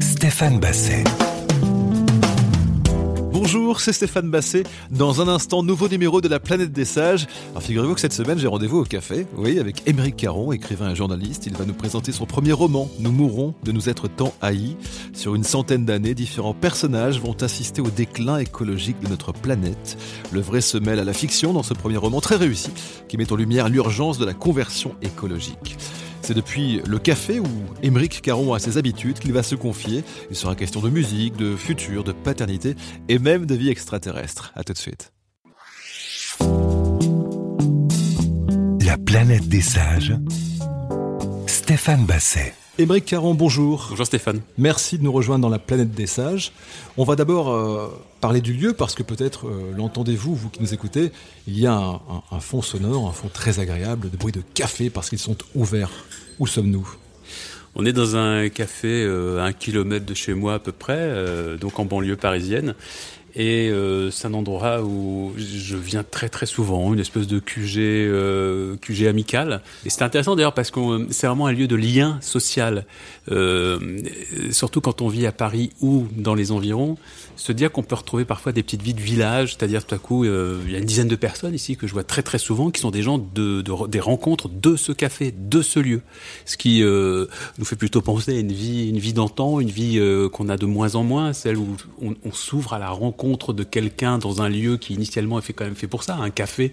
Stéphane Basset. Bonjour, c'est Stéphane Basset. Dans un instant, nouveau numéro de la planète des sages. Alors figurez-vous que cette semaine, j'ai rendez-vous au café, oui, avec Émeric Caron, écrivain et journaliste. Il va nous présenter son premier roman, Nous mourrons de nous être tant haïs. Sur une centaine d'années, différents personnages vont assister au déclin écologique de notre planète. Le vrai se mêle à la fiction dans ce premier roman très réussi, qui met en lumière l'urgence de la conversion écologique. C'est depuis le café où Émeric Caron a ses habitudes qu'il va se confier. Il sera question de musique, de futur, de paternité et même de vie extraterrestre. À tout de suite. La planète des sages, Stéphane Basset. Émeric Caron, bonjour. Bonjour Stéphane. Merci de nous rejoindre dans la planète des sages. On va d'abord euh, parler du lieu parce que peut-être euh, l'entendez-vous, vous qui nous écoutez, il y a un, un- un fond sonore, un fond très agréable de bruit de café parce qu'ils sont ouverts. Où sommes-nous? On est dans un café euh, à un kilomètre de chez moi à peu près, euh, donc en banlieue parisienne. Et euh, c'est un endroit où je viens très très souvent, une espèce de QG, euh, QG amical. Et c'est intéressant d'ailleurs parce que c'est vraiment un lieu de lien social. Euh, surtout quand on vit à Paris ou dans les environs, se dire qu'on peut retrouver parfois des petites vies de village, c'est-à-dire tout à coup, euh, il y a une dizaine de personnes ici que je vois très très souvent qui sont des gens de, de- des rencontres de ce café, de ce lieu. Ce qui euh, nous fait plutôt penser à une vie, une vie d'antan, une vie euh, qu'on a de moins en moins, celle où on, on s'ouvre à la rencontre de quelqu'un dans un lieu qui initialement est fait quand même fait pour ça. Un café,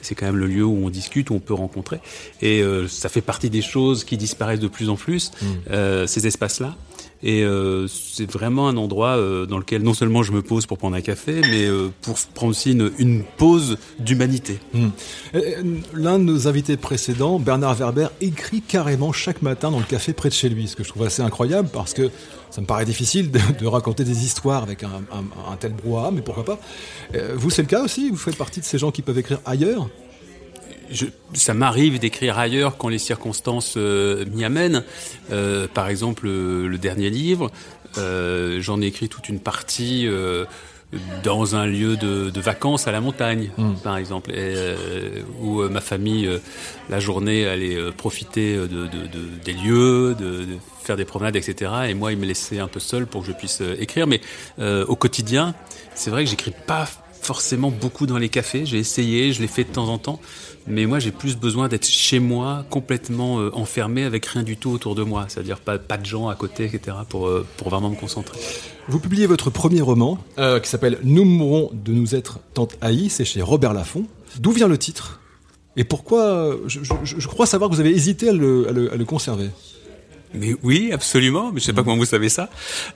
c'est quand même le lieu où on discute, où on peut rencontrer. Et euh, ça fait partie des choses qui disparaissent de plus en plus, euh, ces espaces-là. Et euh, c'est vraiment un endroit euh, dans lequel non seulement je me pose pour prendre un café, mais euh, pour prendre aussi une, une pause d'humanité. Euh, L'un de nos invités précédents, Bernard Werber, écrit carrément chaque matin dans le café près de chez lui, ce que je trouve assez incroyable parce que ça me paraît difficile de, raconter des histoires avec un, tel brouhaha, mais pourquoi pas. Euh, vous, c'est le cas aussi? Vous faites partie de ces gens qui peuvent écrire ailleurs? Ça m'arrive d'écrire ailleurs quand les circonstances euh, m'y amènent. Euh, par exemple, le, dernier livre, j'en ai écrit toute une partie dans un lieu de, de vacances à la montagne, par exemple, et, euh, où euh, ma famille, euh, la journée, allait profiter de, de- de- des lieux, de, de faire des promenades, etc. Et moi, il me laissait un peu seul pour que je puisse écrire. Mais euh, au quotidien, c'est vrai que j'écris pas forcément beaucoup dans les cafés. J'ai essayé, je l'ai fait de temps en temps. Mais moi, j'ai plus besoin d'être chez moi, complètement euh, enfermé, avec rien du tout autour de moi. C'est-à-dire pas, de gens à côté, etc., pour, euh, pour vraiment me concentrer. Vous publiez votre premier roman euh, qui s'appelle Nous mourrons de nous être tant haïs, c'est chez Robert Laffont. D'où vient le titre? Et pourquoi je, crois savoir que vous avez hésité à le conserver. Mais oui, absolument. Mais je sais pas comment vous savez ça.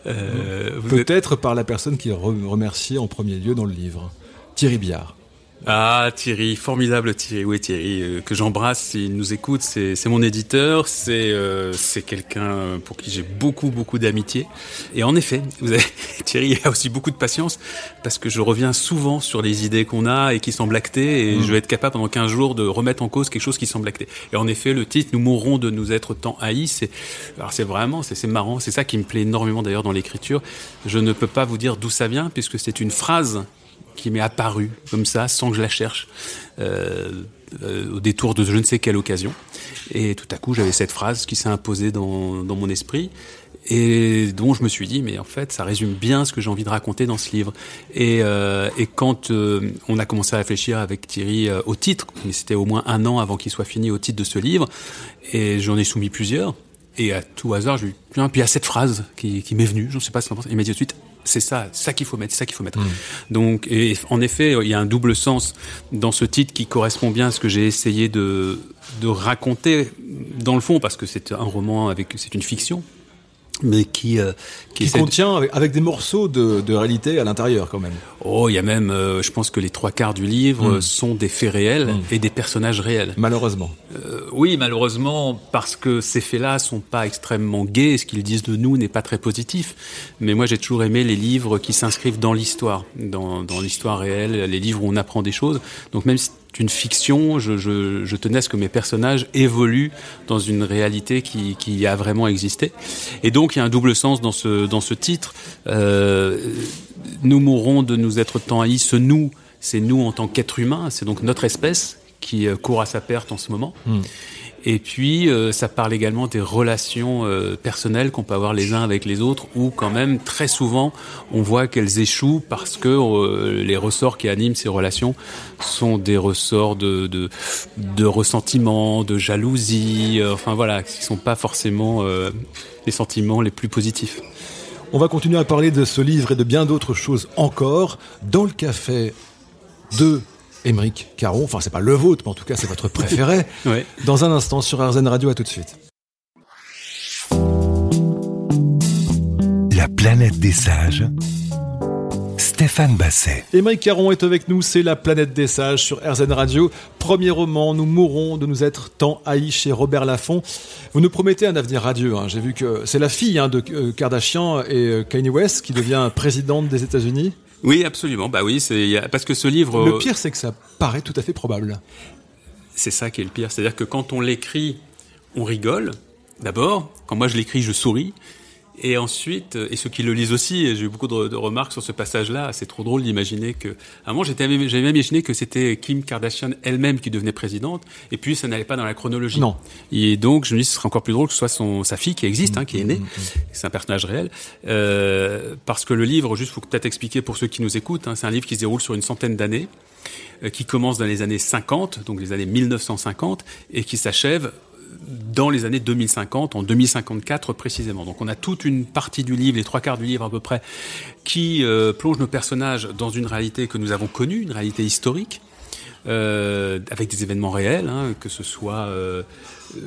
Euh, vous êtes- Peut-être par la personne qui est re- remerciée en premier lieu dans le livre, Thierry Biard. Ah Thierry, formidable Thierry, oui Thierry, euh, que j'embrasse s'il nous écoute, c'est mon éditeur, c'est euh, c'est quelqu'un pour qui j'ai beaucoup beaucoup d'amitié. Et en effet, vous avez, Thierry a aussi beaucoup de patience parce que je reviens souvent sur les idées qu'on a et qui semblent actées et je vais être capable pendant 15 jours de remettre en cause quelque chose qui semble acté. Et en effet, le titre Nous mourrons de nous être tant haïs, c'est alors c'est vraiment c'est marrant, c'est ça qui me plaît énormément d'ailleurs dans l'écriture. Je ne peux pas vous dire d'où ça vient puisque c'est une phrase qui m'est apparue comme ça, sans que je la cherche, euh, euh, au détour de je ne sais quelle occasion. Et tout à coup, j'avais cette phrase qui s'est imposée dans, mon esprit et dont je me suis dit, mais en fait, ça résume bien ce que j'ai envie de raconter dans ce livre. Et, euh, quand on a commencé à réfléchir avec Thierry au titre, mais c'était au moins un an avant qu'il soit fini au titre de ce livre, et j'en ai soumis plusieurs, et à tout hasard, je lui ai dit, puis a cette phrase qui, m'est venue, je ne sais pas ce qu'il en pense, il m'a dit tout de suite, c'est ça, ça qu'il faut mettre, ça qu'il faut mettre. Donc, et en effet, il y a un double sens dans ce titre qui correspond bien à ce que j'ai essayé de, de raconter dans le fond, parce que c'est un roman avec, c'est une fiction, mais qui, euh, Qui de- contient avec, avec des morceaux de, de réalité à l'intérieur quand même. Oh, il y a même, euh, je pense que les trois quarts du livre Mm. euh, sont des faits réels Mm. et des personnages réels. Malheureusement. Euh, oui, malheureusement, parce que ces faits-là sont pas extrêmement gays, ce qu'ils disent de nous n'est pas très positif. Mais moi, j'ai toujours aimé les livres qui s'inscrivent dans l'histoire, dans, dans l'histoire réelle, les livres où on apprend des choses. Donc même si une fiction, je, tenais à ce que mes personnages évoluent dans une réalité qui, a vraiment existé. Et donc, il y a un double sens dans ce, titre. Euh, nous mourrons de nous être tant haïs. Ce nous, c'est nous en tant qu'être humain, c'est donc notre espèce qui euh, court à sa perte en ce moment. Mm. Et puis, euh, ça parle également des relations euh, personnelles qu'on peut avoir les uns avec les autres, où quand même, très souvent, on voit qu'elles échouent parce que euh, les ressorts qui animent ces relations sont des ressorts de, de, de ressentiment, de jalousie, enfin voilà, qui sont pas forcément les sentiments les plus positifs. On va continuer à parler de ce livre et de bien d'autres choses encore dans le café de Émeric Caron. Enfin, c'est pas le vôtre, mais en tout cas, c'est votre préféré. Dans un instant sur RZN Radio, à tout de suite. La planète des sages. Stéphane Basset. Émeric Caron est avec nous, c'est La planète des sages sur RZN Radio. Premier roman, Nous mourrons de nous être tant haïs chez Robert Laffont. Vous nous promettez un avenir radieux. Hein. J'ai vu que c'est la fille hein, de euh, Kardashian et euh, Kanye West qui devient présidente des États-Unis. Oui, absolument. Bah oui, c'est parce que ce livre. Le pire, c'est que ça paraît tout à fait probable. C'est ça qui est le pire, c'est-à-dire que quand on l'écrit, on rigole. D'abord, quand moi je l'écris, je souris. Et ensuite, euh, et ceux qui le lisent aussi, j'ai eu beaucoup de, remarques sur ce passage-là. C'est trop drôle d'imaginer que, à un moment, j'avais même imaginé que c'était Kim Kardashian elle-même qui devenait présidente, et puis ça n'allait pas dans la chronologie. Non. Et donc, je me dis, ce serait encore plus drôle que ce soit son, sa fille qui existe, hein, qui est née. C'est un personnage réel. Euh, parce que le livre, juste faut peut-être expliquer pour ceux qui nous écoutent, hein, c'est un livre qui se déroule sur une centaine d'années euh, qui commence dans les années 50, donc les années 1950, et qui s'achève dans les années 2050, en 2054 précisément. Donc on a toute une partie du livre, les trois quarts du livre à peu près, qui euh, plonge nos personnages dans une réalité que nous avons connue, une réalité historique, euh, avec des événements réels, hein, que ce soit, euh, euh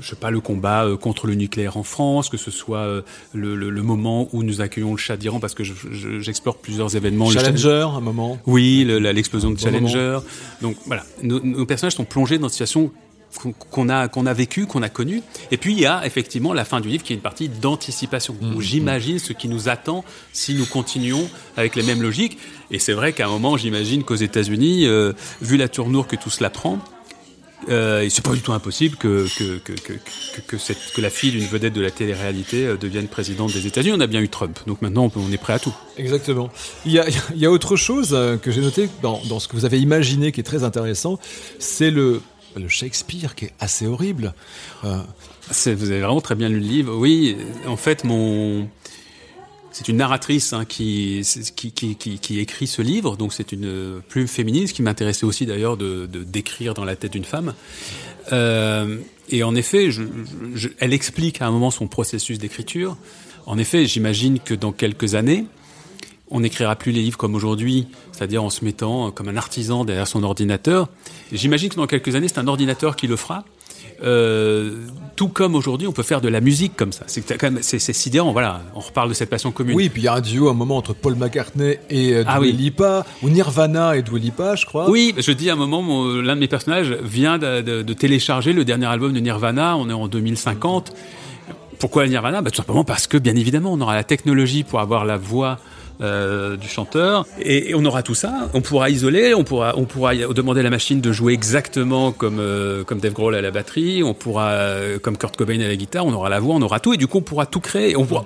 je sais pas, le combat euh, contre le nucléaire en France, que ce soit le, le, le, moment où nous accueillons le chat d'Iran, parce que j'explore plusieurs événements. Challenger, un moment. Oui, l'explosion de Challenger. Donc voilà, nos, nos personnages sont plongés dans une situation qu'on a qu'on a vécu, qu'on a connu. Et puis il y a effectivement la fin du livre qui est une partie d'anticipation où mmh. j'imagine ce qui nous attend si nous continuons avec les mêmes logiques. Et c'est vrai qu'à un moment, j'imagine qu'aux États-Unis, euh, vu la tournure que tout cela prend, euh, c'est pas du tout impossible que que, que, que, que, cette, la fille d'une vedette de la télé-réalité euh, devienne présidente des États-Unis. On a bien eu Trump, donc maintenant on, est prêt à tout. Exactement. Il y a, il y a autre chose euh, que j'ai noté dans, dans ce que vous avez imaginé qui est très intéressant, c'est le le Shakespeare qui est assez horrible. Euh, vous avez vraiment très bien lu le livre. Oui, en fait, mon c'est une narratrice hein, qui, qui, écrit ce livre, donc c'est une plume féminine, ce qui m'intéressait aussi d'ailleurs de, d'écrire dans la tête d'une femme. Euh, et en effet, elle explique à un moment son processus d'écriture. En effet, j'imagine que dans quelques années, on n'écrira plus les livres comme aujourd'hui, c'est-à-dire en se mettant comme un artisan derrière son ordinateur. J'imagine que dans quelques années, c'est un ordinateur qui le fera. Euh, tout comme aujourd'hui, on peut faire de la musique comme ça. C'est quand même, c'est, sidérant. Voilà, on reparle de cette passion commune. Oui, puis il y a un duo, un moment entre Paul McCartney et euh, ah, Lipa, ou Nirvana et Dua Lipa, je crois. Oui, je dis à un moment, l'un de mes personnages vient de, télécharger le dernier album de Nirvana. On est en 2050. Pourquoi Nirvana? Bah, Tout simplement parce que, bien évidemment, on aura la technologie pour avoir la voix euh, du chanteur. Et, on aura tout ça. On pourra isoler, on pourra, on pourra demander à la machine de jouer exactement comme, euh, comme Dave Grohl à la batterie, on pourra, euh, comme Kurt Cobain à la guitare, on aura la voix, on aura tout. Et du coup, on pourra tout créer. On, pourra,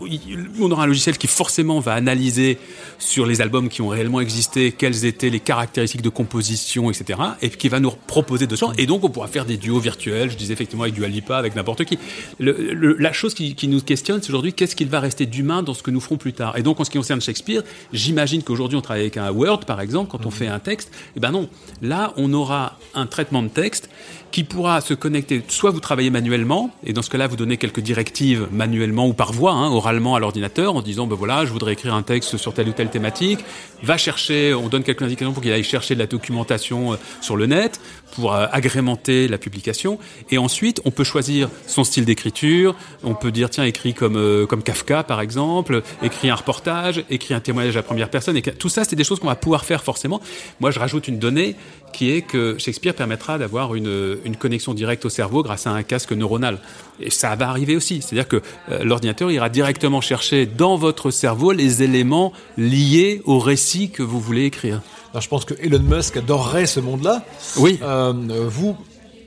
on aura un logiciel qui forcément va analyser sur les albums qui ont réellement existé quelles étaient les caractéristiques de composition, etc. Et qui va nous proposer de ça. Et donc, on pourra faire des duos virtuels. Je disais effectivement avec du Alipa, avec n'importe qui. La chose qui, qui nous questionne, c'est aujourd'hui qu'est-ce qu'il va rester d'humain dans ce que nous ferons plus tard? Et donc, en ce qui concerne Shakespeare, J'imagine qu'aujourd'hui on travaille avec un Word par exemple quand on mhm. fait un texte. Eh ben non, là on aura un traitement de texte qui pourra se connecter. Soit vous travaillez manuellement, et dans ce cas-là, vous donnez quelques directives manuellement ou par voix, hein, oralement à l'ordinateur, en disant, ben voilà, je voudrais écrire un texte sur telle ou telle thématique. Va chercher, on donne quelques indications pour qu'il aille chercher de la documentation euh, sur le net, pour euh, agrémenter la publication. Et ensuite, on peut choisir son style d'écriture. On peut dire, tiens, écrit comme, euh, comme Kafka, par exemple, écrit un reportage, écrit un témoignage à la première personne. Et tout ça, c'est des choses qu'on va pouvoir faire forcément. Moi, je rajoute une donnée qui est que Shakespeare permettra d'avoir une, une, connexion directe au cerveau grâce à un casque neuronal. Et ça va arriver aussi. C'est-à-dire que euh, l'ordinateur ira directement chercher dans votre cerveau les éléments liés au récit que vous voulez écrire. Alors, je pense que Elon Musk adorerait ce monde-là. Oui. Euh, vous,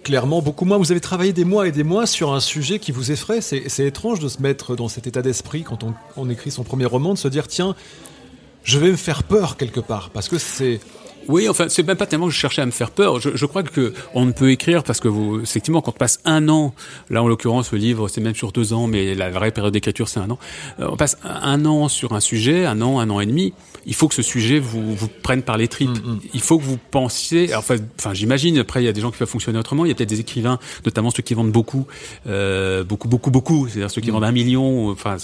clairement beaucoup moins. Vous avez travaillé des mois et des mois sur un sujet qui vous effraie. C'est étrange de se mettre dans cet état d'esprit quand on, on, écrit son premier roman, de se dire tiens, je vais me faire peur quelque part, parce que c'est Oui, enfin, c'est même pas tellement que je cherchais à me faire peur. Je, je crois que on ne peut écrire parce que vous, effectivement, quand on passe un an, là en l'occurrence, le livre c'est même sur deux ans, mais la vraie période d'écriture c'est un an. Euh, on passe un an sur un sujet, un an, un an et demi. Il faut que ce sujet vous, vous prenne par les tripes. Mm, mm. Il faut que vous pensiez. Enfin, enfin, j'imagine. Après, il y a des gens qui peuvent fonctionner autrement. Il y a peut-être des écrivains, notamment ceux qui vendent beaucoup, euh, beaucoup, beaucoup, beaucoup. C'est-à-dire ceux qui Mm. vendent un million, enfin,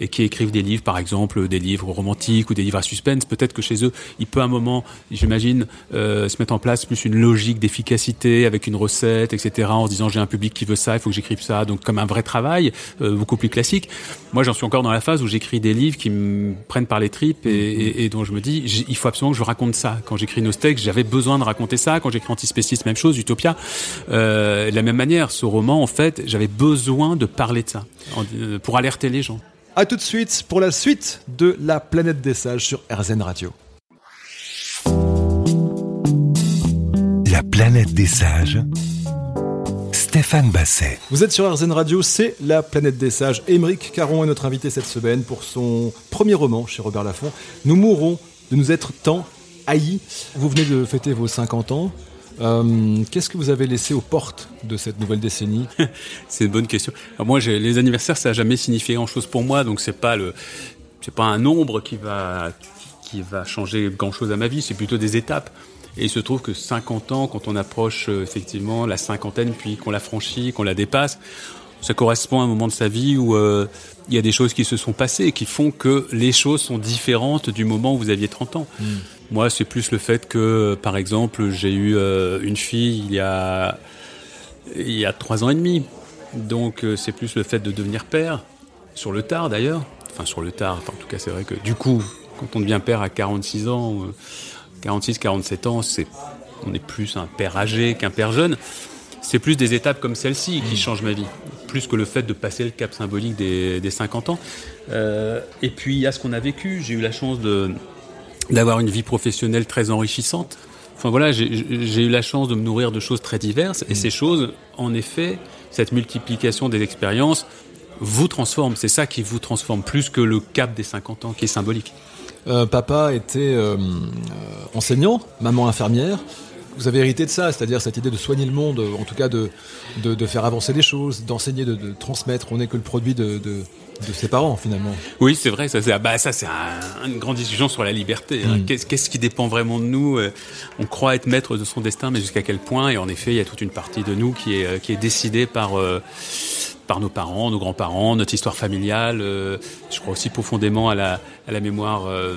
et qui écrivent des livres, par exemple, des livres romantiques ou des livres à suspense. Peut-être que chez eux, il peut à un moment, j'imagine, euh, se mettre en place plus une logique d'efficacité avec une recette, etc. En se disant j'ai un public qui veut ça, il faut que j'écrive ça. Donc comme un vrai travail, euh, beaucoup plus classique. Moi, j'en suis encore dans la phase où j'écris des livres qui me prennent par les tripes et, et- et dont je me dis il faut absolument que je raconte ça. Quand j'écris Nostek, j'avais besoin de raconter ça. Quand j'écris Antispéciste, même chose. Utopia, euh, de la même manière, ce roman, en fait, j'avais besoin de parler de ça pour alerter les gens. A tout de suite pour la suite de La planète des sages sur RZN Radio. Planète des sages. Stéphane Basset. Vous êtes sur RZN Radio, c'est La planète des sages. Émeric Caron est notre invité cette semaine pour son premier roman chez Robert Laffont. Nous mourrons de nous être tant haïs. Vous venez de fêter vos 50 ans. Euh, Qu'est-ce que vous avez laissé aux portes de cette nouvelle décennie? C'est une bonne question. Alors moi, les anniversaires, ça a jamais signifié grand-chose pour moi, donc c'est pas le, c'est pas un nombre qui va, qui va changer grand-chose à ma vie. C'est plutôt des étapes. Et il se trouve que 50 ans, quand on approche euh, effectivement la cinquantaine, puis qu'on la franchit, qu'on la dépasse, ça correspond à un moment de sa vie où euh, il y a des choses qui se sont passées et qui font que les choses sont différentes du moment où vous aviez 30 ans. Moi, c'est plus le fait que, par exemple, j'ai eu euh, une fille il y a il y a trois ans et demi. Donc euh, c'est plus le fait de devenir père, sur le tard d'ailleurs. Enfin sur le tard, enfin, en tout cas c'est vrai que du coup, quand on devient père à 46 ans, euh, 46, 47 ans, c'est, on est plus un père âgé qu'un père jeune. C'est plus des étapes comme celle-ci qui changent ma vie, plus que le fait de passer le cap symbolique des, des 50 ans. Euh, et puis il y a ce qu'on a vécu. J'ai eu la chance de, d'avoir une vie professionnelle très enrichissante. Enfin voilà, j'ai j'ai eu la chance de me nourrir de choses très diverses et ces choses, en effet, cette multiplication des expériences vous transforme. C'est ça qui vous transforme plus que le cap des 50 ans qui est symbolique. Euh, Papa était euh, enseignant, maman infirmière. Vous avez hérité de ça, c'est-à-dire cette idée de soigner le monde, en tout cas de, de, de faire avancer les choses, d'enseigner, de, de transmettre. On n'est que le produit de, ses parents finalement. Oui, c'est vrai. Ça, c'est bah, ça, c'est un- une grande discussion sur la liberté. hein. Mm. Qu'est-ce, qu'est-ce qui dépend vraiment de nous Euh, On croit être maître de son destin, mais jusqu'à quel point? Et en effet, il y a toute une partie de nous qui est qui est décidée par euh, par nos parents, nos grands-parents, notre histoire familiale. euh, je crois aussi profondément à la à la mémoire. euh,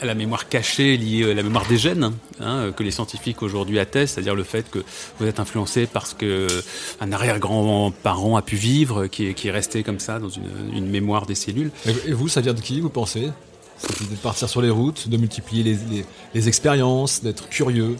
à la mémoire cachée liée à la mémoire des gènes, hein, que les scientifiques aujourd'hui attestent, c'est-à-dire le fait que vous êtes influencé parce que un arrière-grand-parent a pu vivre, qui est, resté comme ça dans une, mémoire des cellules. Et, vous, ça vient de qui, vous pensez? De partir sur les routes, de multiplier les, les expériences, d'être curieux.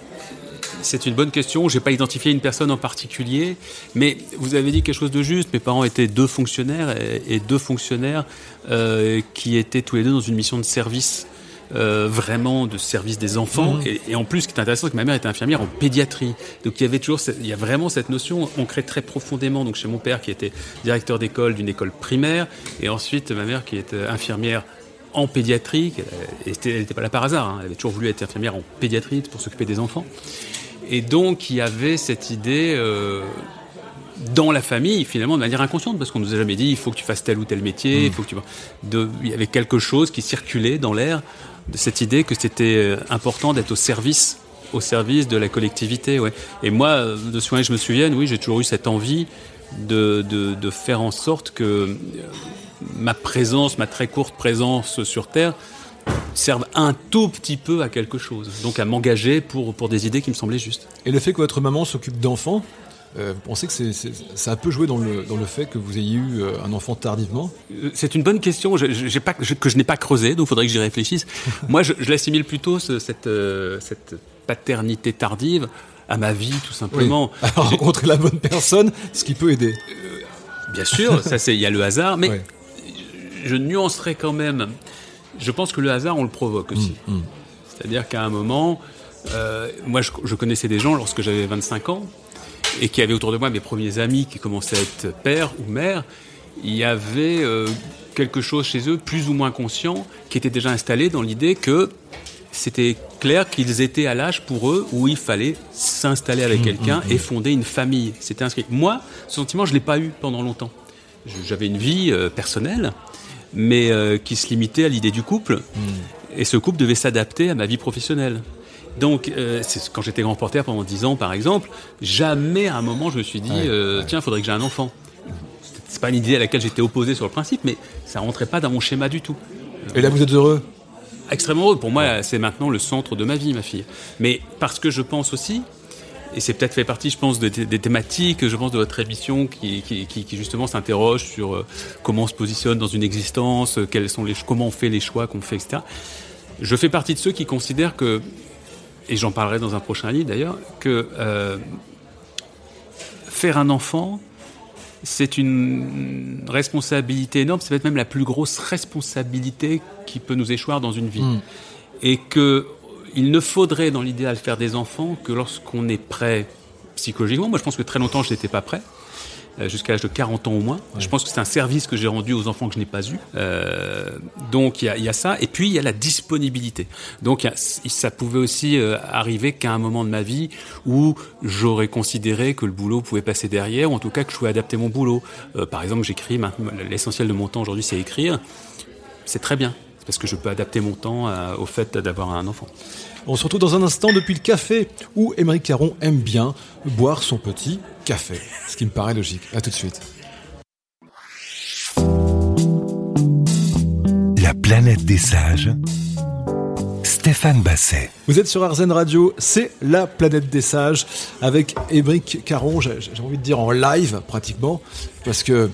C'est une bonne question. J'ai pas identifié une personne en particulier, mais vous avez dit quelque chose de juste. Mes parents étaient deux fonctionnaires et, et deux fonctionnaires euh, qui étaient tous les deux dans une mission de service. euh, vraiment de service des enfants Mhm. et, et en plus ce qui est intéressant c'est que ma mère était infirmière en pédiatrie donc il y avait toujours cette- il y a vraiment cette notion ancrée très profondément donc chez mon père qui était directeur d'école d'une école primaire et ensuite ma mère qui était infirmière en pédiatrie elle n'était pas là par hasard hein. elle avait toujours voulu être infirmière en pédiatrie pour s'occuper des enfants et donc, il y avait cette idée euh, dans la famille, finalement, de manière inconsciente, parce qu'on nous a jamais dit il faut que tu fasses tel ou tel métier, il y avait quelque chose qui circulait dans l'air de cette idée que c'était euh, important d'être au service, au service de la collectivité. Et moi, euh, de ce que je me souvienne, oui, j'ai toujours eu cette envie de, faire en sorte que ma présence, ma très courte présence sur Terre, serve un tout petit peu à quelque chose. Donc à m'engager pour, pour des idées qui me semblaient justes. Et le fait que votre maman s'occupe d'enfants, euh, vous pensez que c'est, c'est- ça a peu joué dans le, dans le fait que vous ayez eu euh, un enfant tardivement? Euh, C'est une bonne question j'ai pas, je- que je n'ai pas creusé, donc il faudrait que j'y réfléchisse. Moi, je, je l'assimile plutôt, ce- cette, euh, cette paternité tardive, à ma vie, tout simplement. Alors, rencontrer la bonne personne, ce qui peut aider. Bien sûr, ça c'est, il y a le hasard, mais je nuancerai quand même. Je pense que le hasard, on le provoque aussi. Mm, C'est-à-dire qu'à un moment, euh, moi, je, je connaissais des gens lorsque j'avais 25 ans et qui avaient autour de moi mes premiers amis qui commençaient à être père ou mère. Il y avait euh, quelque chose chez eux, plus ou moins conscient, qui était déjà installé dans l'idée que c'était clair qu'ils étaient à l'âge pour eux où il fallait s'installer avec mmh, quelqu'un et fonder une famille. C'était inscrit. Moi, ce sentiment, je l'ai pas eu pendant longtemps. J'avais une vie euh, personnelle, mais euh, qui se limitait à l'idée du couple. Et ce couple devait s'adapter à ma vie professionnelle. Donc, euh, quand j'étais grand porteur pendant 10 ans, par exemple, jamais à un moment je me suis dit, euh, tiens, il faudrait que j'ai un enfant. C'est pas une idée à laquelle j'étais opposé sur le principe, mais ça rentrait pas dans mon schéma du tout. Et là, vous êtes heureux? Extrêmement heureux. Pour moi, c'est maintenant le centre de ma vie, ma fille. Mais parce que je pense aussi, et c'est peut-être fait partie, je pense, des, thématiques, je pense, de votre émission qui, qui, justement s'interroge sur euh, comment on se positionne dans une existence, quels sont les, comment on fait les choix qu'on fait, etc. Je fais partie de ceux qui considèrent que et j'en parlerai dans un prochain livre d'ailleurs, que euh, faire un enfant, c'est une responsabilité énorme, c'est peut-être même la plus grosse responsabilité qui peut nous échoir dans une vie. Hmm. Et que il ne faudrait, dans l'idéal, faire des enfants que lorsqu'on est prêt psychologiquement. Moi, je pense que très longtemps, je n'étais pas prêt. Euh, jusqu'à l'âge de 40 ans au moins. Je pense que c'est un service que j'ai rendu aux enfants que je n'ai pas eu. Euh, donc il y, y, a ça. Et puis il y a la disponibilité. Donc ça pouvait aussi euh, arriver qu'à un moment de ma vie où j'aurais considéré que le boulot pouvait passer derrière, ou en tout cas que je pouvais adapter mon boulot. Par exemple, j'écris, l'essentiel de mon temps aujourd'hui c'est écrire. C'est très bien, parce que je peux adapter mon temps au fait d'avoir un enfant. On se retrouve dans un instant depuis le café où Émeric Caron aime bien boire son petit café. Ce qui me paraît logique. À tout de suite. La planète des sages. Stéphane Basset. Vous êtes sur Arzen Radio, c'est la planète des sages avec Émeric Caron, j'ai envie de dire en live pratiquement, parce que euh,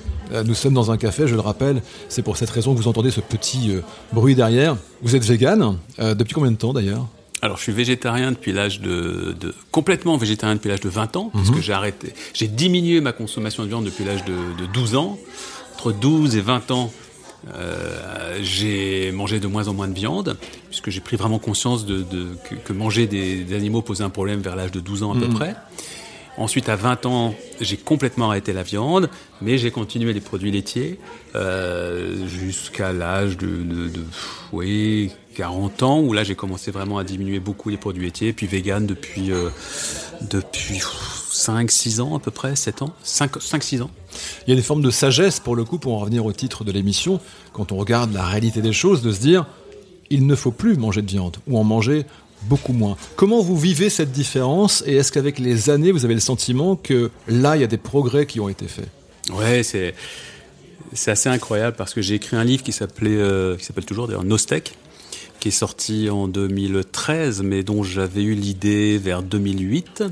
nous sommes dans un café, je le rappelle, c'est pour cette raison que vous entendez ce petit euh, bruit derrière. Vous êtes vegan, euh, depuis combien de temps d'ailleurs? Alors, je suis végétarien depuis l'âge de, de, complètement végétarien depuis l'âge de 20 ans, parce que mhm. j'ai arrêté, j'ai diminué ma consommation de viande depuis l'âge de, de, 12 ans. Entre 12 et 20 ans, euh, j'ai mangé de moins en moins de viande, puisque j'ai pris vraiment conscience de, de que, que, manger des, des, animaux posait un problème vers l'âge de 12 ans à peu mhm. près. Ensuite, à 20 ans, j'ai complètement arrêté la viande, mais j'ai continué les produits laitiers euh, jusqu'à l'âge de, de, de, oui, 40 ans, où là j'ai commencé vraiment à diminuer beaucoup les produits laitiers, puis vegan depuis, euh, depuis 5-6 ans à peu près, 7 ans, 5-6 ans. Il y a des formes de sagesse, pour le coup, pour en revenir au titre de l'émission, quand on regarde la réalité des choses, de se dire, il ne faut plus manger de viande, ou en manger beaucoup moins. Comment vous vivez cette différence et est-ce qu'avec les années, vous avez le sentiment que là, il y a des progrès qui ont été faits? Ouais, c'est c'est assez incroyable parce que j'ai écrit un livre qui s'appelait euh, qui s'appelle toujours d'ailleurs Nostek qui est sorti en 2013 mais dont j'avais eu l'idée vers 2008.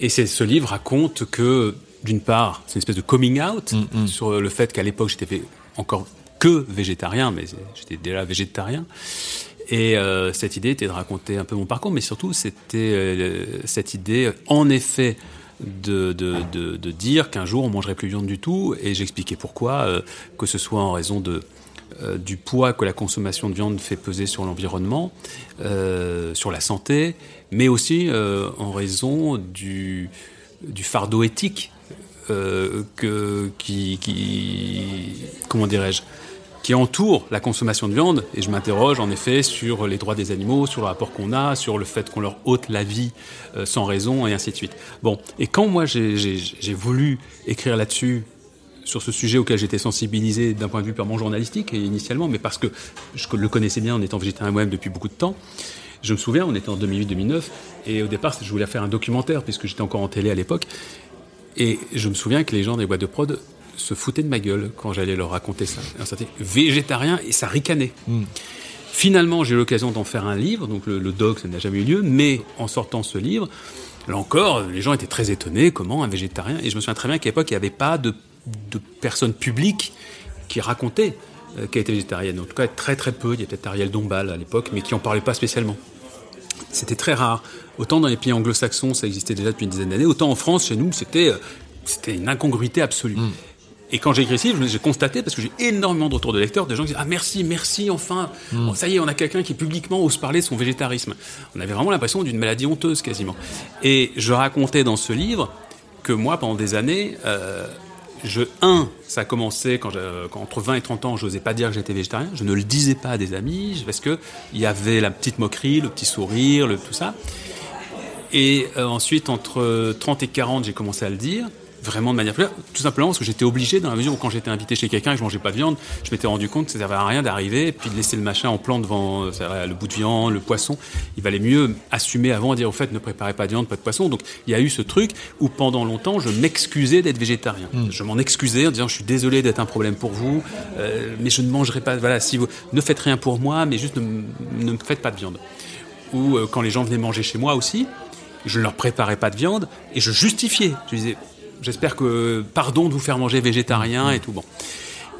Et c'est ce livre raconte que d'une part, c'est une espèce de coming out mm, mm. sur le fait qu'à l'époque, j'étais encore que végétarien mais j'étais déjà végétarien et euh, cette idée était de raconter un peu mon parcours, mais surtout c'était euh, cette idée, en effet, de, de, de, dire qu'un jour on mangerait plus de viande du tout, et j'expliquais pourquoi, euh, que ce soit en raison de du poids que la consommation de viande fait peser sur l'environnement, sur la santé, mais aussi en raison du, du fardeau éthique que, qui, qui comment dirais-je qui entoure la consommation de viande. Et je m'interroge en effet sur les droits des animaux, sur le rapport qu'on a, sur le fait qu'on leur ôte la vie euh, sans raison, et ainsi de suite. Bon, et quand moi j'ai voulu écrire là-dessus, sur ce sujet auquel j'étais sensibilisé d'un point de vue purement journalistique, et initialement, mais parce que je le connaissais bien en étant végétarien moi-même depuis beaucoup de temps, je me souviens, on était en 2008-2009, et au départ, je voulais faire un documentaire, puisque j'étais encore en télé à l'époque, et je me souviens que les gens des boîtes de prod se foutaient de ma gueule quand j'allais leur raconter ça. C'était végétarien et ça ricanait. Mm. Finalement, j'ai eu l'occasion d'en faire un livre, donc le, doc, ça n'a jamais eu lieu, mais en sortant ce livre, là encore, les gens étaient très étonnés, comment un végétarien Et je me souviens très bien qu'à l'époque, il n'y avait pas de, de personnes publiques qui racontaient euh, qu'elle était végétarienne. En tout cas, très très peu. Il y a peut-être Ariel Dombal à l'époque, mais qui n'en parlait pas spécialement. C'était très rare. Autant dans les pays anglo-saxons, ça existait déjà depuis une dizaine d'années, autant en France, chez nous, c'était euh, c'était une incongruité absolue. Mm. Et quand j'ai écrit ce livre, j'ai constaté, parce que j'ai énormément de retours de lecteurs, des gens qui disent Ah merci, merci, enfin, hmm. ça y est, on a quelqu'un qui publiquement ose parler de son végétarisme. On avait vraiment l'impression d'une maladie honteuse quasiment. Et je racontais dans ce livre que moi, pendant des années, euh, je, un, ça a commencé quand, quand entre 20 et 30 ans, je n'osais pas dire que j'étais végétarien. Je ne le disais pas à des amis parce que il y avait la petite moquerie, le petit sourire, le, tout ça. Et euh, ensuite, entre 30 et 40, j'ai commencé à le dire vraiment de manière plus tout simplement parce que j'étais obligé dans la mesure où quand j'étais invité chez quelqu'un et que je mangeais pas de viande, je m'étais rendu compte que ça servait à rien d'arriver et puis de laisser le machin en plan devant euh, le bout de viande, le poisson. Il valait mieux assumer avant, dire au fait ne préparez pas de viande, pas de poisson. Donc il y a eu ce truc où pendant longtemps je m'excusais d'être végétarien. Hmm. Je m'en excusais en disant je suis désolé d'être un problème pour vous, euh, mais je ne mangerai pas. Voilà, si vous ne faites rien pour moi, mais juste ne, ne me faites pas de viande. Ou euh, quand les gens venaient manger chez moi aussi, je ne leur préparais pas de viande et je justifiais. Je disais J'espère que, pardon de vous faire manger végétarien et tout. Bon.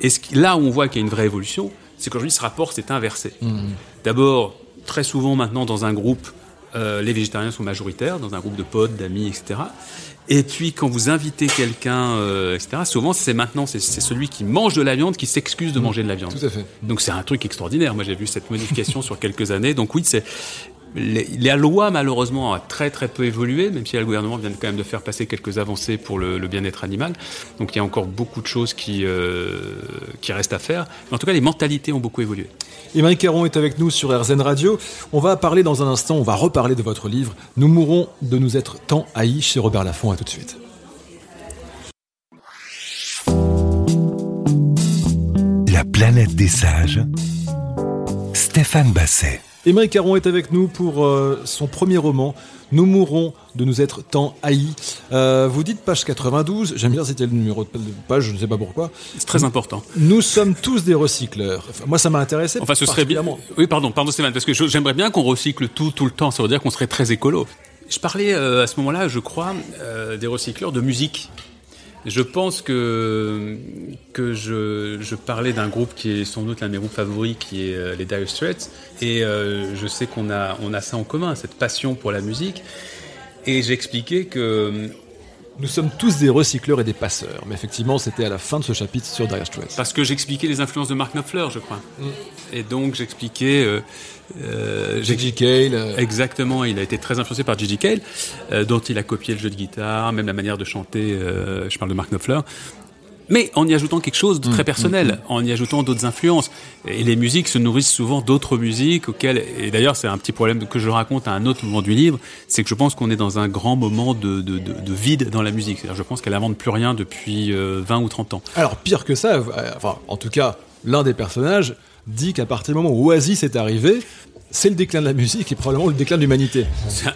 Et ce là où on voit qu'il y a une vraie évolution, c'est qu'aujourd'hui, ce rapport s'est inversé. Mmh. D'abord, très souvent maintenant, dans un groupe, euh, les végétariens sont majoritaires, dans un groupe de potes, d'amis, etc. Et puis, quand vous invitez quelqu'un, euh, etc., souvent, c'est maintenant, c'est celui qui mange de la viande qui s'excuse de mmh. manger de la viande. Tout à fait. Donc, c'est un truc extraordinaire. Moi, j'ai vu cette modification sur quelques années. Donc, oui, c'est la loi, malheureusement, a très très peu évolué, même si le gouvernement vient quand même de faire passer quelques avancées pour le, bien-être animal. Donc il y a encore beaucoup de choses qui, euh, qui restent à faire. Mais en tout cas, les mentalités ont beaucoup évolué. Émeric Caron est avec nous sur RZN Radio. On va parler dans un instant, on va reparler de votre livre Nous mourrons de nous être tant haïs chez Robert Laffont. À tout de suite. La planète des sages. Stéphane Basset. Émeric Caron est avec nous pour euh, son premier roman, Nous mourrons de nous être tant haïs. Euh, vous dites page 92, j'aime bien c'était le numéro de page, je ne sais pas pourquoi. C'est très important. Nous sommes tous des recycleurs. moi, ça m'a intéressé. Enfin, ce serait bien. Oui, pardon, pardon Stéphane, parce que j'aimerais bien qu'on recycle tout, tout le temps. Ça veut dire qu'on serait très écolo. Je parlais euh, à ce moment-là, je crois, des recycleurs de musique. Je pense que, que je, je parlais d'un groupe qui est sans doute l'un de mes groupes favoris, qui est euh, les Dire Straits. Et euh, je sais qu'on a, on a ça en commun, cette passion pour la musique. Et j'expliquais que nous sommes tous des recycleurs et des passeurs. Mais effectivement, c'était à la fin de ce chapitre sur Dire Straits. Parce que j'expliquais les influences de Mark Knopfler, je crois. Mm. Et donc j'expliquais. Euh, euh, Gigi Cale. Euh. Exactement, il a été très influencé par Gigi Cale, euh, dont il a copié le jeu de guitare, même la manière de chanter. je parle de Mark Knopfler mais en y ajoutant quelque chose de très mmh, personnel, mmh, mmh. en y ajoutant d'autres influences. Et les musiques se nourrissent souvent d'autres musiques auxquelles, et d'ailleurs c'est un petit problème que je raconte à un autre moment du livre, c'est que je pense qu'on est dans un grand moment de, de, de, de vide dans la musique. C'est-à-dire je pense qu'elle n'invente plus rien depuis 20 euh, ou 30 ans. Alors pire que ça, euh, enfin en tout cas, l'un des personnages dit qu'à partir du moment où Oasis est arrivé, c'est le déclin de la musique et probablement le déclin de l'humanité.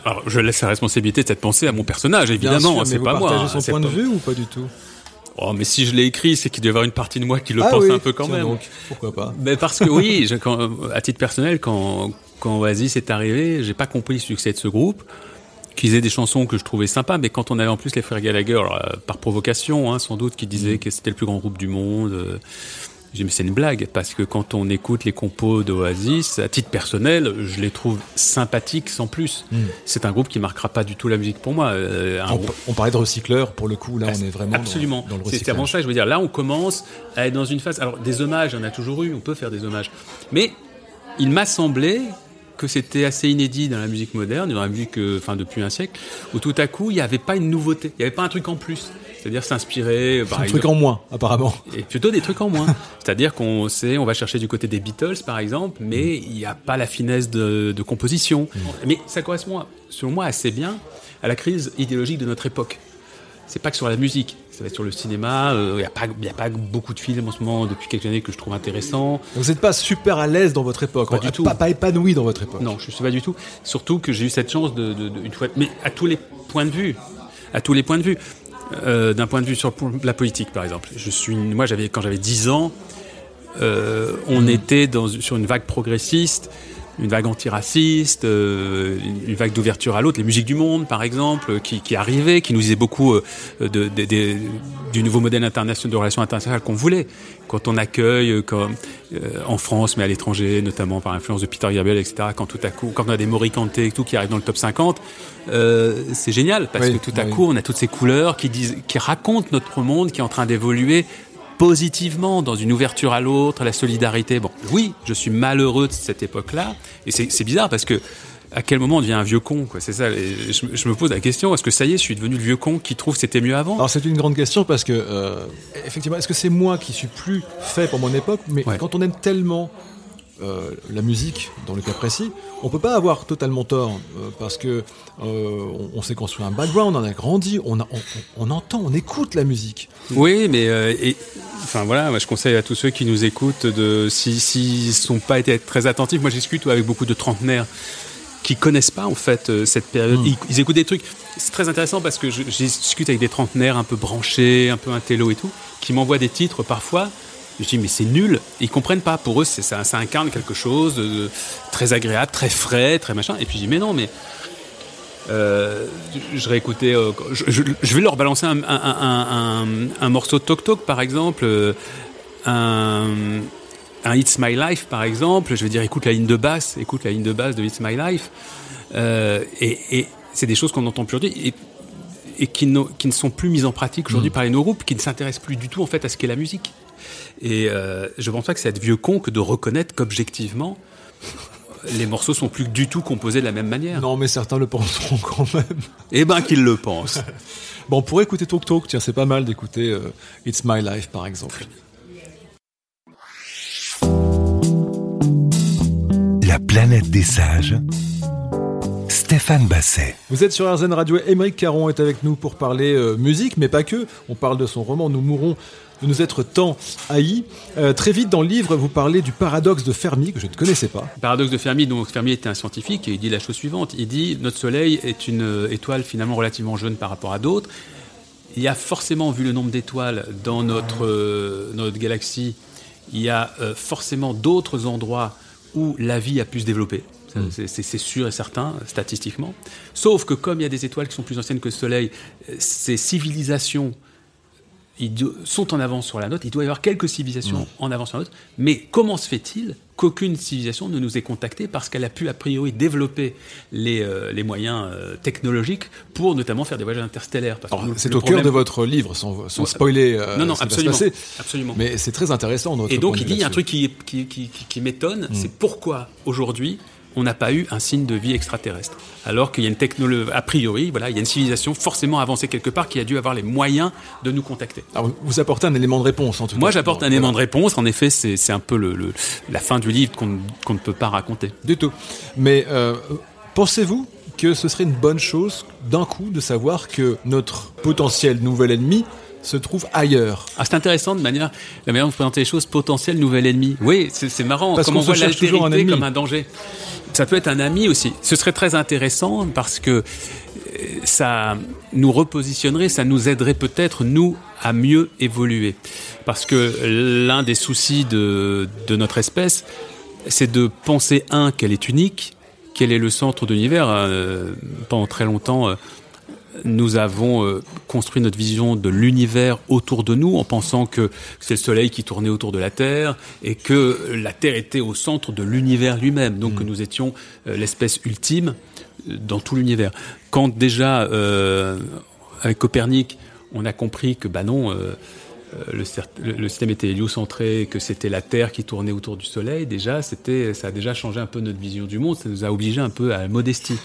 Alors, je laisse la responsabilité de cette pensée à mon personnage, évidemment, c'est pas moi. Vous son point de vue ou pas du tout? Oh, mais si je l'ai écrit, c'est qu'il doit y avoir une partie de moi qui le ah pense un peu quand même. Donc, pourquoi pas? Mais parce que oui, à titre personnel, quand quand Oasis est arrivé, j'ai pas compris le succès de ce groupe. Qu'ils aient des chansons que je trouvais sympas, mais quand on avait en plus les frères Gallagher, euh, par provocation, hein, sans doute, qui disaient mm. que c'était le plus grand groupe du monde. Euh, mais c'est une blague, parce que quand on écoute les compos d'Oasis, à titre personnel, je les trouve sympathiques sans plus. Hmm. C'est un groupe qui marquera pas du tout la musique pour moi. Euh, on, parlait de recycleurs, pour le coup, là on est vraiment Absolument. dans, le recyclage. C'est avant ça, je veux dire, là on commence à être dans une phase... Alors des hommages, on a toujours eu, on peut faire des hommages. Mais il m'a semblé que c'était assez inédit dans la musique moderne, dans la musique, euh, enfin depuis un siècle, où tout à coup il n'y avait pas une nouveauté, il n'y avait pas un truc en plus. C'est-à-dire s'inspirer. Par un truc en moins, apparemment. Et plutôt des trucs en moins. C'est-à-dire qu'on sait, on va chercher du côté des Beatles, par exemple, mais il n'y a pas la finesse de, composition. Mm. Mais ça correspond, selon moi, assez bien à la crise idéologique de notre époque. C'est pas que sur la musique, ça va être sur le cinéma. Il euh, n'y a, pas, a pas beaucoup de films en ce moment depuis quelques années que je trouve intéressants. Vous n'êtes pas super à l'aise dans votre époque, pas du tout. Pas, épanoui dans votre époque. Non, je ne suis pas du tout. Surtout que j'ai eu cette chance de, une fois, mais à tous les points de vue, à tous les points de vue. Euh, d'un point de vue sur la politique, par exemple. Je suis, moi, j'avais quand j'avais 10 ans, euh, on mmh. était dans, sur une vague progressiste une vague antiraciste, euh, une vague d'ouverture à l'autre, les musiques du monde par exemple, qui, qui arrivaient, qui nous disaient beaucoup euh, de, du nouveau modèle international de relations internationales qu'on voulait. Quand on accueille, euh, comme en France mais à l'étranger, notamment par l'influence de Peter Gabriel, etc. Quand tout à coup, quand on a des Morikante et tout qui arrivent dans le top 50, c'est génial parce que tout à coup on a toutes ces couleurs qui disent, qui racontent notre monde qui est en train d'évoluer positivement dans une ouverture à l'autre, la solidarité. Bon, oui, je suis malheureux de cette époque-là, et c'est bizarre parce que à quel moment on devient un vieux con quoi C'est ça. et je, je me pose la question est-ce que ça y est, je suis devenu le vieux con qui trouve que c'était mieux avant? Alors c'est une grande question parce que euh, effectivement, est-ce que c'est moi qui suis plus fait pour mon époque? Mais Ouais. quand on aime tellement euh, la musique, dans le cas précis, on peut pas avoir totalement tort euh, parce que euh, on, on s'est construit un background, on a grandi, on, a- on, on- on entend, on écoute la musique. Oui, mais et, enfin voilà, moi, je conseille à tous ceux qui nous écoutent de si s'ils sont pas été très attentifs. Moi, je discute avec beaucoup de trentenaires qui connaissent pas en fait cette période. Ils, ils écoutent des trucs. C'est très intéressant parce que je, je discute avec des trentenaires un peu branchés, un peu intello et tout, qui m'envoient des titres parfois. Je dis mais c'est nul. Ils comprennent pas. Pour eux, ça, ça incarne quelque chose de très agréable, très frais, très machin. Et puis je dis mais non, mais euh, je- je réécoutais. euh, je, je- je vais leur balancer un, un- un- un- un morceau de Tok Tok, par exemple, euh, un, un It's My Life, par exemple. Je vais dire, écoute la ligne de basse, écoute la ligne de basse de It's My Life. Euh, et et c'est des choses qu'on entend plus aujourd'hui et, et qui, ne- qui ne sont plus mises en pratique aujourd'hui par les nos groupes, qui ne s'intéressent plus du tout en fait à ce qu'est la musique. Et euh, je pense pas que c'est être vieux con que de reconnaître qu'objectivement, les morceaux sont plus du tout composés de la même manière. Non, mais certains le penseront quand même. Eh ben qu'ils le pensent. Bon, pour écouter Talk Talk, tiens, c'est pas mal d'écouter euh, It's My Life par exemple. La planète des sages. Stéphane Basset. Vous êtes sur RZN Radio, Émeric Caron est avec nous pour parler euh, musique, mais pas que. On parle de son roman Nous mourrons de nous être tant haïs. Euh, très vite dans le livre, vous parlez du paradoxe de Fermi, que je ne connaissais pas. Paradoxe de Fermi, donc Fermi était un scientifique et il dit la chose suivante. Il dit notre Soleil est une euh, étoile finalement relativement jeune par rapport à d'autres. Il y a forcément, vu le nombre d'étoiles dans notre, euh, notre galaxie, il y a euh, forcément d'autres endroits où la vie a pu se développer. Ça, c'est- sûr et certain, statistiquement. Sauf que comme il y a des étoiles qui sont plus anciennes que le Soleil, ces civilisations ils sont en avance sur la nôtre. Il doit y avoir quelques civilisations en avance sur la nôtre. Mais comment se fait-il qu'aucune civilisation ne nous ait contactés parce qu'elle a pu a priori développer les, euh, les moyens euh, technologiques pour notamment faire des voyages interstellaires? C'est au cœur de votre livre, sans, spoiler euh, Non, non, ce qui va se absolument, passer. absolument. Mais c'est très intéressant. Notre Et donc il dit il y a un truc qui, qui, qui, qui- qui m'étonne, c'est pourquoi aujourd'hui on n'a pas eu un signe de vie extraterrestre, alors qu'il y a une technologie a priori, voilà, il y a une civilisation forcément avancée quelque part qui a dû avoir les moyens de nous contacter. Alors, vous apportez un élément de réponse en tout cas. Moi, j'apporte un élément de réponse. En effet, c'est un peu le, le- la fin du livre qu'on ne peut pas raconter. Du tout. Mais euh, pensez-vous que ce serait une bonne chose d'un coup de savoir que notre potentiel nouvel ennemi se trouve ailleurs? Ah, c'est intéressant de manière, la manière de présenter les choses. Potentiel nouvel ennemi. Oui, c'est marrant. Parce Comment qu'on on voit l'altérité comme un danger. Ça peut être un ami aussi. Ce serait très intéressant parce que euh, ça nous repositionnerait, ça nous aiderait peut-être, nous, à mieux évoluer. Parce que l'un des soucis de, notre espèce, c'est de penser, un, qu'elle est unique, qu'elle est le centre de l'univers. Euh, pendant très longtemps, euh, nous avons euh, construit notre vision de l'univers autour de nous en pensant que c'est le Soleil qui tournait autour de la Terre et que la Terre était au centre de l'univers lui-même, donc que nous étions euh, l'espèce ultime euh, dans tout l'univers. Quand déjà, euh, avec Copernic, on a compris que bah non, le, cer- le- le système était héliocentré, que c'était la Terre qui tournait autour du Soleil, déjà, c'était, ça a déjà changé un peu notre vision du monde, ça nous a obligé un peu à la modestie.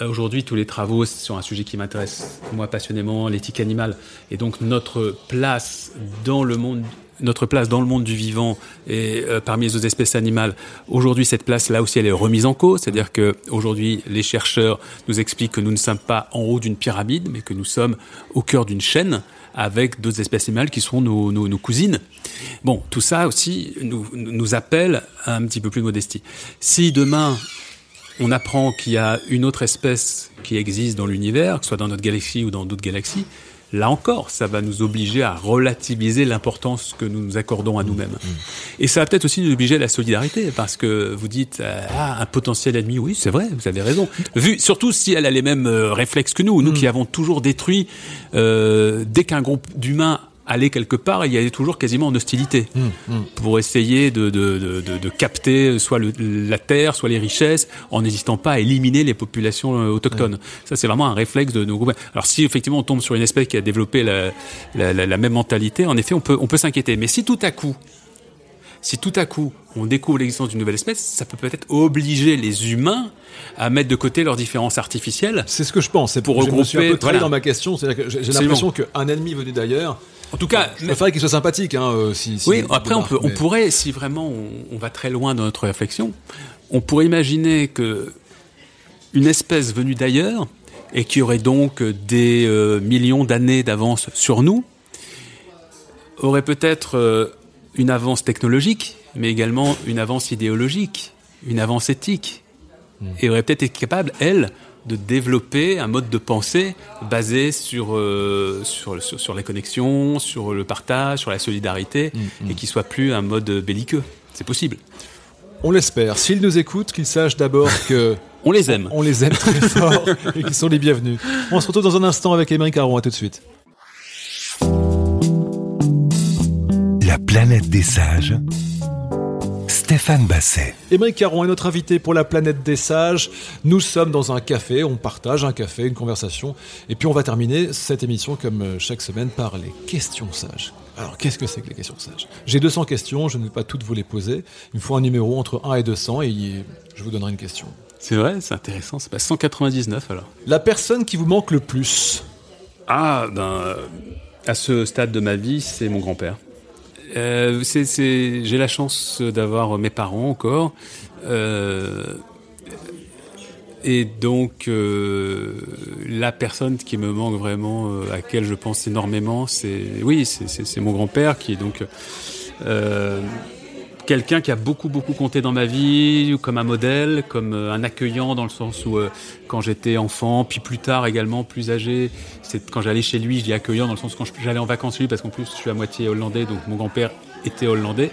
Euh, Aujourd'hui, tous les travaux sur un sujet qui m'intéresse, moi passionnément, l'éthique animale. Et donc, notre place dans le monde, notre place dans le monde du vivant et euh, parmi les autres espèces animales, aujourd'hui, cette place-là aussi, elle est remise en cause. C'est-à-dire que aujourd'hui, les chercheurs nous expliquent que nous ne sommes pas en haut d'une pyramide, mais que nous sommes au cœur d'une chaîne avec d'autres espèces animales qui sont nos cousines. Bon, tout ça aussi nous, nous appelle à un petit peu plus de modestie. Si demain, on apprend qu'il y a une autre espèce qui existe dans l'univers, que ce soit dans notre galaxie ou dans d'autres galaxies, là encore, ça va nous obliger à relativiser l'importance que nous nous accordons à nous-mêmes. Et ça va peut-être aussi nous obliger à la solidarité, parce que vous dites, euh, ah, un potentiel ennemi, oui, c'est vrai, vous avez raison. Vu, surtout si elle a les mêmes euh, réflexes que nous, nous qui avons toujours détruit, euh, dès qu'un groupe d'humains allait quelque part, il y avait toujours quasiment en hostilité pour essayer de, de, de, capter soit le, la terre, soit les richesses, en n'hésitant pas à éliminer les populations euh, autochtones. Ça, c'est vraiment un réflexe de nos groupes. Alors, si effectivement on tombe sur une espèce qui a développé la, la, la, la même mentalité, en effet, on peut, on peut s'inquiéter. Mais si tout à coup, si tout à coup on découvre l'existence d'une nouvelle espèce, ça peut peut-être obliger les humains à mettre de côté leurs différences artificielles. C'est ce que je pense. C'est pour regrouper. Je me suis un peu voilà. dans ma question. C'est-à-dire que j'ai l'impression qu'un ennemi venu d'ailleurs. En tout cas, il faudrait qu'il soit sympathique. Hein, euh, si, si oui. Après, on peut, on pourrait, si vraiment on, on, va très loin dans notre réflexion, on pourrait imaginer que une espèce venue d'ailleurs et qui aurait donc des euh, millions d'années d'avance sur nous aurait peut-être euh, une avance technologique, mais également une avance idéologique, une avance éthique, hmm. et aurait peut-être été capable, elle, de développer un mode de pensée basé sur, euh, sur, sur, la connexion, sur le partage, sur la solidarité, hmm. et qui soit plus un mode belliqueux. C'est possible. On l'espère. S'ils nous écoutent, qu'ils sachent d'abord que... on les aime. On, les aime très fort et qu'ils sont les bienvenus. On se retrouve dans un instant avec Émeric Caron. À tout de suite. La planète des sages. Stéphane Basset. Émeric Caron est notre invité pour la planète des sages. Nous sommes dans un café, on partage un café, une conversation. Et puis on va terminer cette émission comme euh, chaque semaine par les questions sages. Alors, qu'est-ce que c'est que les questions sages? J'ai 200 questions, je ne vais pas toutes vous les poser. Il me faut un numéro entre 1 et 200 et je vous donnerai une question. C'est vrai, c'est intéressant. C'est pas 199 alors. La personne qui vous manque le plus? Ah, ben, à ce stade de ma vie, c'est mon grand-père. Euh, j'ai la chance d'avoir mes parents encore. Euh, et donc, euh, la personne qui me manque vraiment, à laquelle je pense énormément, c'est oui, c'est mon grand-père qui est donc quelqu'un qui a beaucoup beaucoup compté dans ma vie, comme un modèle, comme un accueillant dans le sens où quand j'étais enfant, puis plus tard également plus âgé, c'est quand j'allais chez lui, je dis accueillant dans le sens quand j'allais en vacances lui parce qu'en plus je suis à moitié hollandais, donc mon grand-père était hollandais.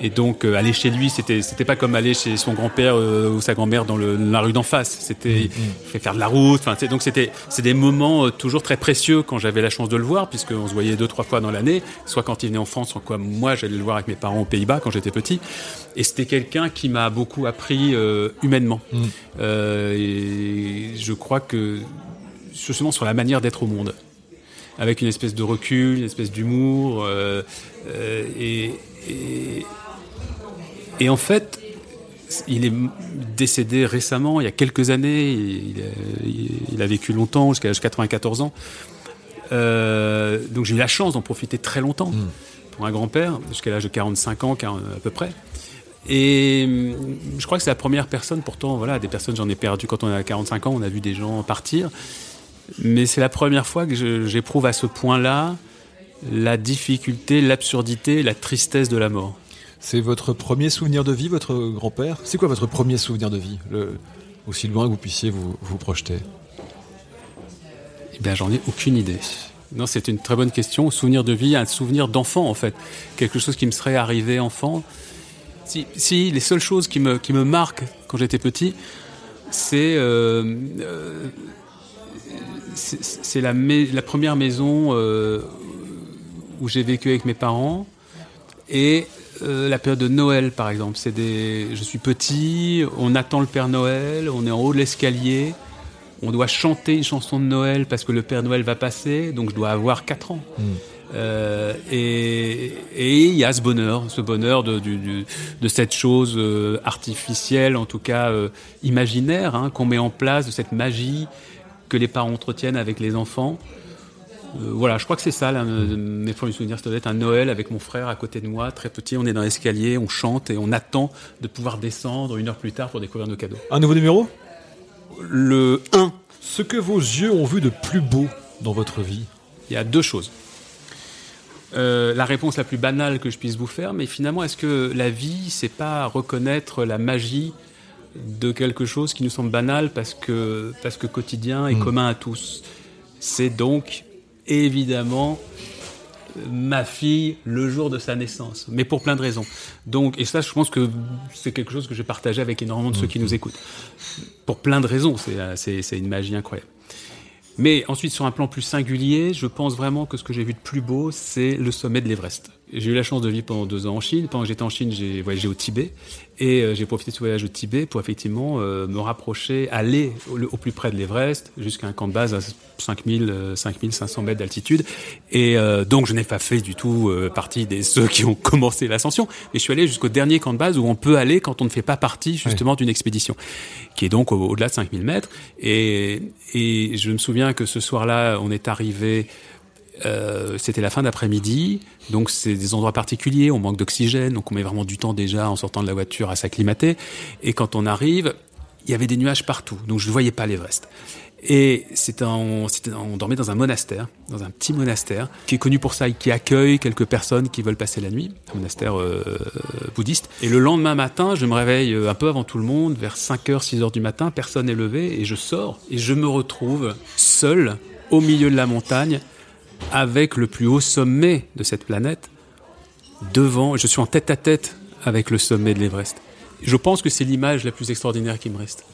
Et donc euh, aller chez lui, c'était c'était pas comme aller chez son grand-père euh, ou sa grand-mère dans, la rue d'en face. C'était mmh, faire de la route. Donc c'était c'est des moments euh, toujours très précieux quand j'avais la chance de le voir, puisqu'on se voyait deux trois fois dans l'année, soit quand il venait en France, soit quoi moi j'allais le voir avec mes parents aux Pays-Bas quand j'étais petit. Et c'était quelqu'un qui m'a beaucoup appris humainement. Mmh. et je crois que justement sur la manière d'être au monde avec une espèce de recul, une espèce d'humour. Et, et, et en fait, il est décédé récemment, il y a quelques années. Il, a, vécu longtemps, jusqu'à l'âge 94 ans. Euh, donc j'ai eu la chance d'en profiter très longtemps hmm. pour un grand-père, jusqu'à l'âge de 45 ans à peu près. Et hum, je crois que c'est la première personne, pourtant, voilà, des personnes j'en ai perdu quand on a 45 ans, on a vu des gens partir. Mais c'est la première fois que j'éprouve à ce point-là la difficulté, l'absurdité, la tristesse de la mort. C'est votre premier souvenir de vie, votre grand-père? C'est quoi votre premier souvenir de vie? Aussi loin que vous puissiez vous, vous projeter Eh bien, j'en ai aucune idée. Non, c'est une très bonne question. Souvenir de vie, un souvenir d'enfant, en fait. Quelque chose qui me serait arrivé enfant. Si, si les seules choses qui me, qui me marquent quand j'étais petit, c'est euh, euh, c'est la, la, première maison euh, où j'ai vécu avec mes parents et euh, la période de Noël, par exemple. C'est des, je suis petit, on attend le Père Noël, on est en haut de l'escalier, on doit chanter une chanson de Noël parce que le Père Noël va passer, donc je dois avoir 4 ans. Hmm. Euh, et il y a ce bonheur, ce bonheur de, de cette chose euh, artificielle, en tout cas imaginaire, hein, qu'on met en place, de cette magie que les parents entretiennent avec les enfants. Euh, voilà, je crois que c'est ça, là, mes premiers souvenirs. Ça doit être un Noël avec mon frère à côté de moi, très petit. On est dans l'escalier, on chante et on attend de pouvoir descendre une heure plus tard pour découvrir nos cadeaux. Un nouveau numéro? Le 1. Ce que vos yeux ont vu de plus beau dans votre vie? Il y a deux choses. Euh, la réponse la plus banale que je puisse vous faire, mais finalement, est-ce que la vie, c'est pas reconnaître la magie de quelque chose qui nous semble banal parce que, parce que quotidien et hmm. commun à tous? C'est donc évidemment ma fille le jour de sa naissance, mais pour plein de raisons. Donc, et ça, je pense que c'est quelque chose que j'ai partagé avec énormément de ceux qui nous écoutent. Pour plein de raisons, c'est une magie incroyable. Mais ensuite, sur un plan plus singulier, je pense vraiment que ce que j'ai vu de plus beau, c'est le sommet de l'Everest. J'ai eu la chance de vivre pendant deux ans en Chine. Pendant que j'étais en Chine, j'ai voyagé au Tibet. Et euh, j'ai profité de ce voyage au Tibet pour effectivement euh, me rapprocher, aller au, plus près de l'Everest, jusqu'à un camp de base à 5000, 5500 mètres d'altitude. Et euh, donc, je n'ai pas fait du tout partie des ceux qui ont commencé l'ascension. Mais je suis allé jusqu'au dernier camp de base où on peut aller quand on ne fait pas partie justement d'une expédition, qui est donc au-delà de 5000 mètres. Et, et je me souviens que ce soir-là, on est arrivé euh, c'était la fin d'après-midi, donc c'est des endroits particuliers, on manque d'oxygène, donc on met vraiment du temps déjà en sortant de la voiture à s'acclimater. Et quand on arrive, il y avait des nuages partout, donc je ne voyais pas l'Everest. Et c'était on dormait dans un monastère, dans un petit monastère qui est connu pour ça et qui accueille quelques personnes qui veulent passer la nuit, un monastère euh, bouddhiste. Et le lendemain matin, je me réveille euh, un peu avant tout le monde, vers 5h, 6h du matin, personne n'est levé et je sors et je me retrouve seul au milieu de la montagne avec le plus haut sommet de cette planète, devant, je suis en tête à tête avec le sommet de l'Everest. Je pense que c'est l'image la plus extraordinaire qui me reste.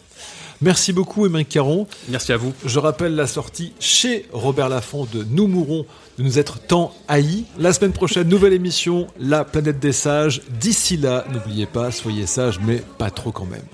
Merci beaucoup, Emmanuel Caron. Merci à vous. Je rappelle la sortie chez Robert Laffont de Nous mourrons de nous être tant haïs. La semaine prochaine, nouvelle émission, La planète des sages. D'ici là, n'oubliez pas, soyez sages, mais pas trop quand même.